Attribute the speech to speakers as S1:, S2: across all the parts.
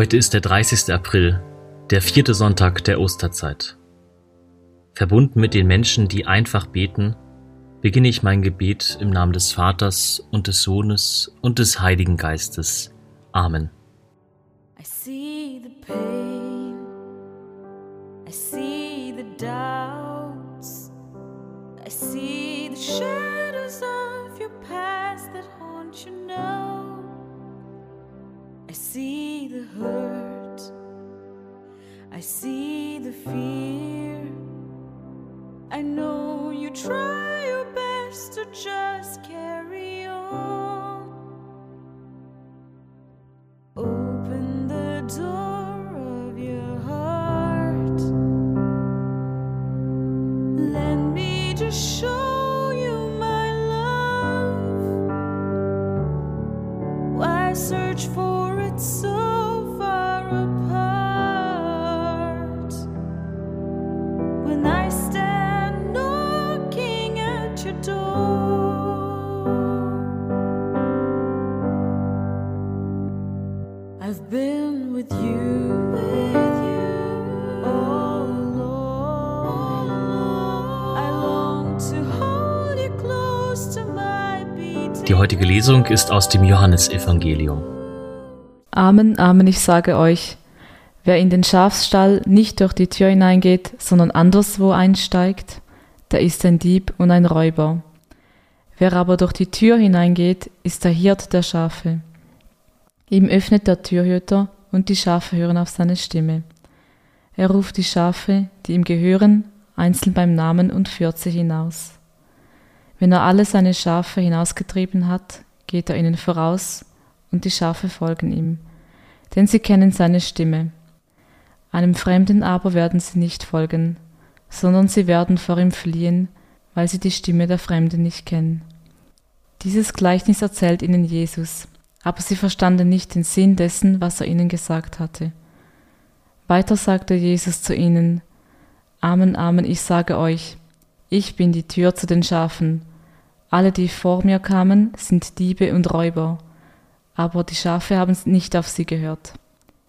S1: Heute ist der 30. April, der vierte Sonntag der Osterzeit. Verbunden mit den Menschen, die einfach beten, beginne ich mein Gebet im Namen des Vaters und des Sohnes und des Heiligen Geistes. Amen. I see the pain, I see the doubts, I see the shadows of your past that haunt you now. I see the hurt, I see the fear. I know you try your best to just carry on. Open the door Why search for it so Die heutige Lesung ist aus dem Johannesevangelium.
S2: Amen, Amen, ich sage euch, wer in den Schafsstall nicht durch die Tür hineingeht, sondern anderswo einsteigt, der ist ein Dieb und ein Räuber. Wer aber durch die Tür hineingeht, ist der Hirt der Schafe. Ihm öffnet der Türhüter und die Schafe hören auf seine Stimme. Er ruft die Schafe, die ihm gehören, einzeln beim Namen und führt sie hinaus. Wenn er alle seine Schafe hinausgetrieben hat, geht er ihnen voraus und die Schafe folgen ihm, denn sie kennen seine Stimme. Einem Fremden aber werden sie nicht folgen, sondern sie werden vor ihm fliehen, weil sie die Stimme der Fremden nicht kennen. Dieses Gleichnis erzählt ihnen Jesus, aber sie verstanden nicht den Sinn dessen, was er ihnen gesagt hatte. Weiter sagte Jesus zu ihnen, Amen, Amen, ich sage euch, ich bin die Tür zu den Schafen. Alle, die vor mir kamen, sind Diebe und Räuber, aber die Schafe haben nicht auf sie gehört.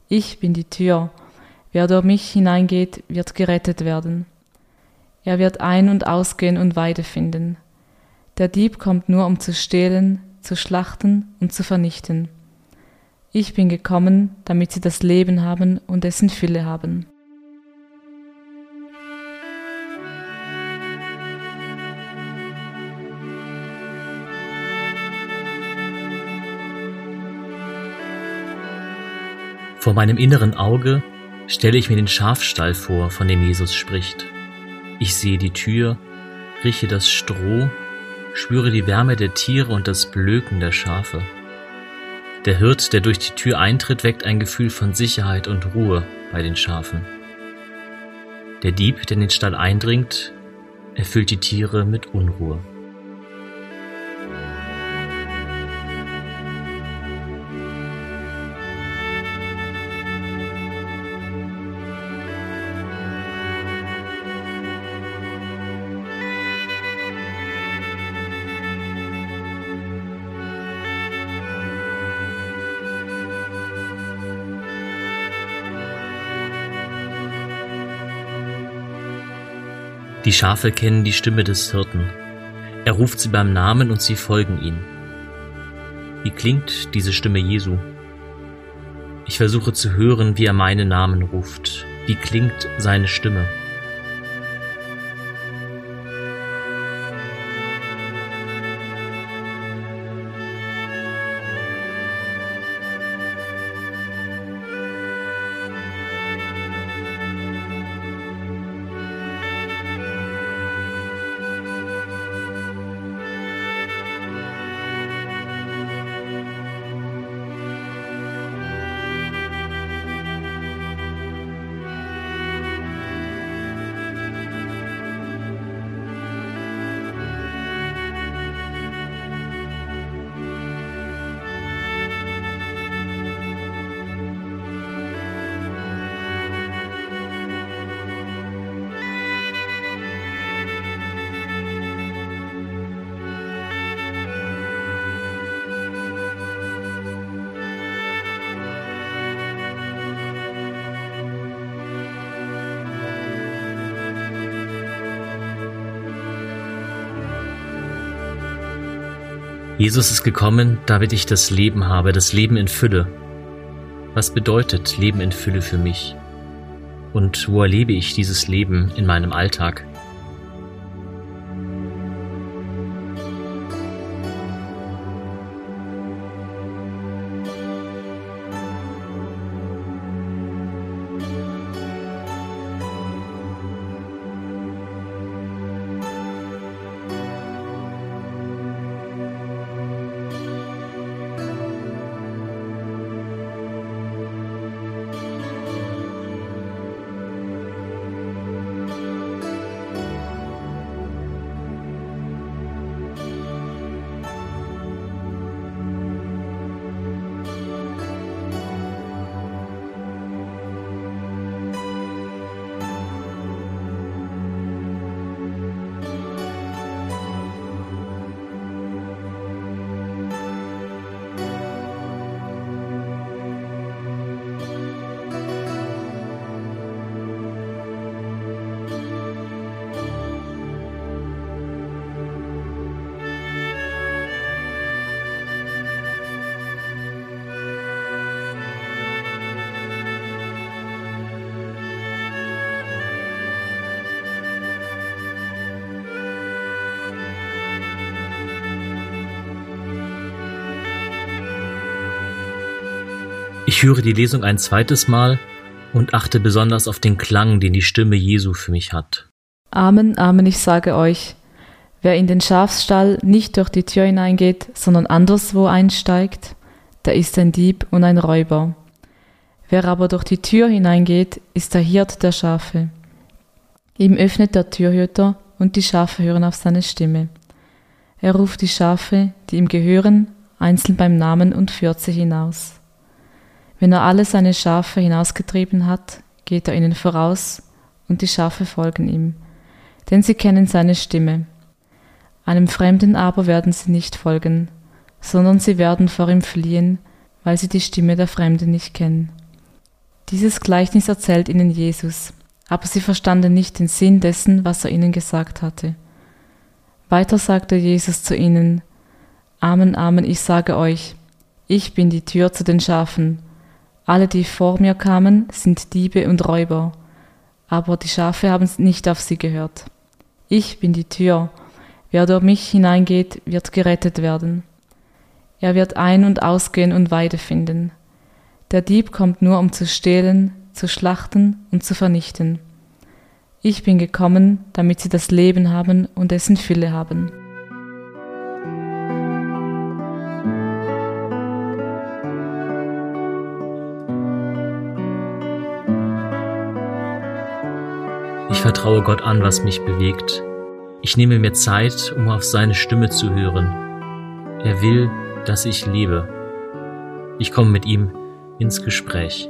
S2: Ich bin die Tür, wer durch mich hineingeht, wird gerettet werden. Er wird ein- und ausgehen und Weide finden. Der Dieb kommt nur, um zu stehlen, zu schlachten und zu vernichten. Ich bin gekommen, damit sie das Leben haben und es in Fülle haben.
S1: Vor meinem inneren Auge stelle ich mir den Schafstall vor, von dem Jesus spricht. Ich sehe die Tür, rieche das Stroh, spüre die Wärme der Tiere und das Blöken der Schafe. Der Hirt, der durch die Tür eintritt, weckt ein Gefühl von Sicherheit und Ruhe bei den Schafen. Der Dieb, der in den Stall eindringt, erfüllt die Tiere mit Unruhe. Die Schafe kennen die Stimme des Hirten. Er ruft sie beim Namen und sie folgen ihm. Wie klingt diese Stimme Jesu? Ich versuche zu hören, wie er meinen Namen ruft. Wie klingt seine Stimme? Jesus ist gekommen, damit ich das Leben habe, das Leben in Fülle. Was bedeutet Leben in Fülle für mich? Und wo erlebe ich dieses Leben in meinem Alltag? Ich höre die Lesung ein zweites Mal und achte besonders auf den Klang, den die Stimme Jesu für mich hat.
S2: Amen, Amen, ich sage euch, wer in den Schafsstall nicht durch die Tür hineingeht, sondern anderswo einsteigt, der ist ein Dieb und ein Räuber. Wer aber durch die Tür hineingeht, ist der Hirt der Schafe. Ihm öffnet der Türhüter und die Schafe hören auf seine Stimme. Er ruft die Schafe, die ihm gehören, einzeln beim Namen und führt sie hinaus. Wenn er alle seine Schafe hinausgetrieben hat, geht er ihnen voraus, und die Schafe folgen ihm, denn sie kennen seine Stimme. Einem Fremden aber werden sie nicht folgen, sondern sie werden vor ihm fliehen, weil sie die Stimme der Fremden nicht kennen. Dieses Gleichnis erzählt ihnen Jesus, aber sie verstanden nicht den Sinn dessen, was er ihnen gesagt hatte. Weiter sagte Jesus zu ihnen, Amen, Amen, ich sage euch, ich bin die Tür zu den Schafen. Alle, die vor mir kamen, sind Diebe und Räuber, aber die Schafe haben nicht auf sie gehört. Ich bin die Tür, wer durch mich hineingeht, wird gerettet werden. Er wird ein- und ausgehen und Weide finden. Der Dieb kommt nur, um zu stehlen, zu schlachten und zu vernichten. Ich bin gekommen, damit sie das Leben haben und es in Fülle haben.
S1: Ich vertraue Gott an, was mich bewegt. Ich nehme mir Zeit, um auf seine Stimme zu hören. Er will, dass ich lebe. Ich komme mit ihm ins Gespräch.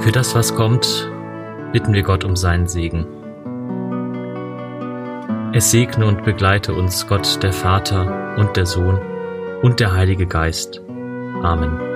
S1: Für das, was kommt, bitten wir Gott um seinen Segen. Es segne und begleite uns Gott der Vater und der Sohn und der Heilige Geist. Amen.